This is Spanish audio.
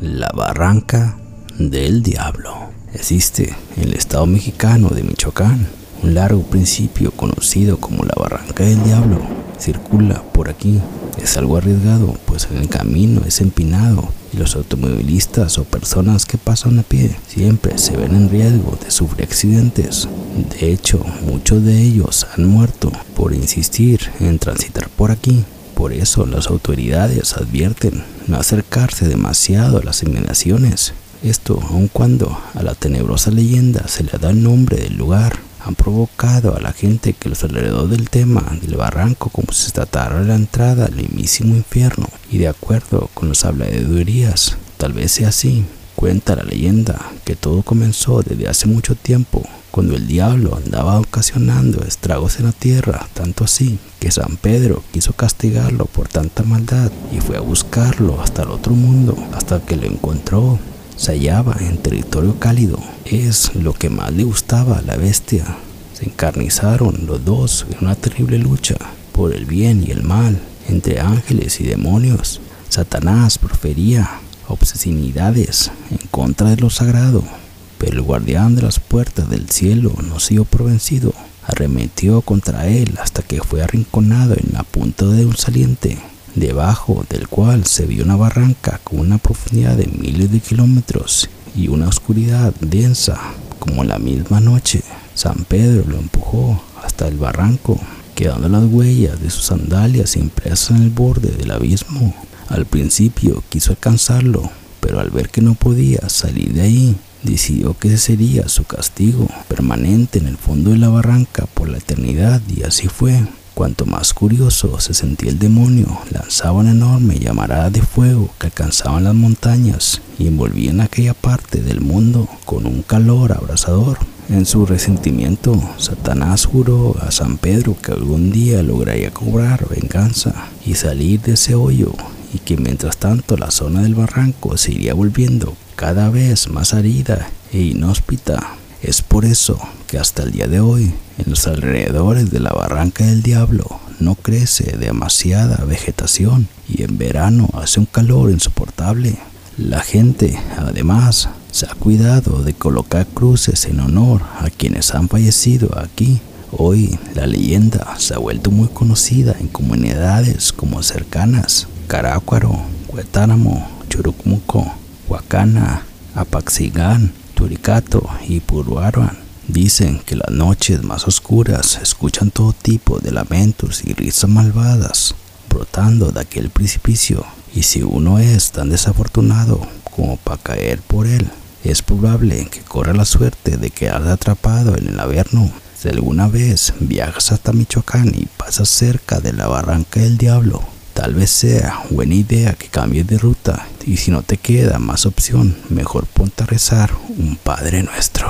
La Barranca del Diablo. Existe en el estado mexicano de Michoacán un largo principio conocido como la Barranca del Diablo. Circula por aquí. Es algo arriesgado, pues el camino es empinado y los automovilistas o personas que pasan a pie siempre se ven en riesgo de sufrir accidentes. De hecho, muchos de ellos han muerto por insistir en transitar por aquí. Por eso las autoridades advierten no acercarse demasiado a las inmediaciones. Esto aun cuando a la tenebrosa leyenda se le da el nombre del lugar, han provocado a la gente que los alrededor del tema del barranco como si se tratara la entrada al mismísimo infierno. Y de acuerdo con los habladurías, tal vez sea así. Cuenta la leyenda que todo comenzó desde hace mucho tiempo cuando el diablo andaba ocasionando estragos en la tierra, tanto así que San Pedro quiso castigarlo por tanta maldad y fue a buscarlo hasta el otro mundo, hasta que lo encontró. Se hallaba en territorio cálido, es lo que más le gustaba a la bestia. Se encarnizaron los dos en una terrible lucha por el bien y el mal entre ángeles y demonios. Satanás profería obsesinidades en contra de lo sagrado pero el guardián de las puertas del cielo no se dio por vencido. Arremetió contra él hasta que fue arrinconado en la punta de un saliente, debajo del cual se vio una barranca con una profundidad de miles de kilómetros y una oscuridad densa como la misma noche. San Pedro lo empujó hasta el barranco, quedando las huellas de sus sandalias impresas en el borde del abismo. Al principio quiso alcanzarlo, pero al ver que no podía salir de ahí, decidió que ese sería su castigo permanente en el fondo de la barranca por la eternidad y así fue. Cuanto más curioso se sentía el demonio, lanzaba una enorme llamarada de fuego que alcanzaban las montañas y envolvían aquella parte del mundo con un calor abrasador. En su resentimiento, Satanás juró a San Pedro que algún día lograría cobrar venganza y salir de ese hoyo y que mientras tanto la zona del barranco se iría volviendo cada vez más árida e inhóspita. Es por eso que hasta el día de hoy, en los alrededores de la Barranca del Diablo, no crece demasiada vegetación y en verano hace un calor insoportable. La gente, además, se ha cuidado de colocar cruces en honor a quienes han fallecido aquí. Hoy la leyenda se ha vuelto muy conocida en comunidades como cercanas, Carácuaro, Huetáramo, Churucmuco, Huacana, Apaxigán, Turicato y Puruaruan. Dicen que las noches más oscuras escuchan todo tipo de lamentos y risas malvadas brotando de aquel precipicio y si uno es tan desafortunado como para caer por él, es probable que corra la suerte de quedar atrapado en el averno. Si alguna vez viajas hasta Michoacán y pasas cerca de la barranca del diablo, Tal vez sea buena idea que cambies de ruta y si no te queda más opción, mejor ponte a rezar un Padre Nuestro.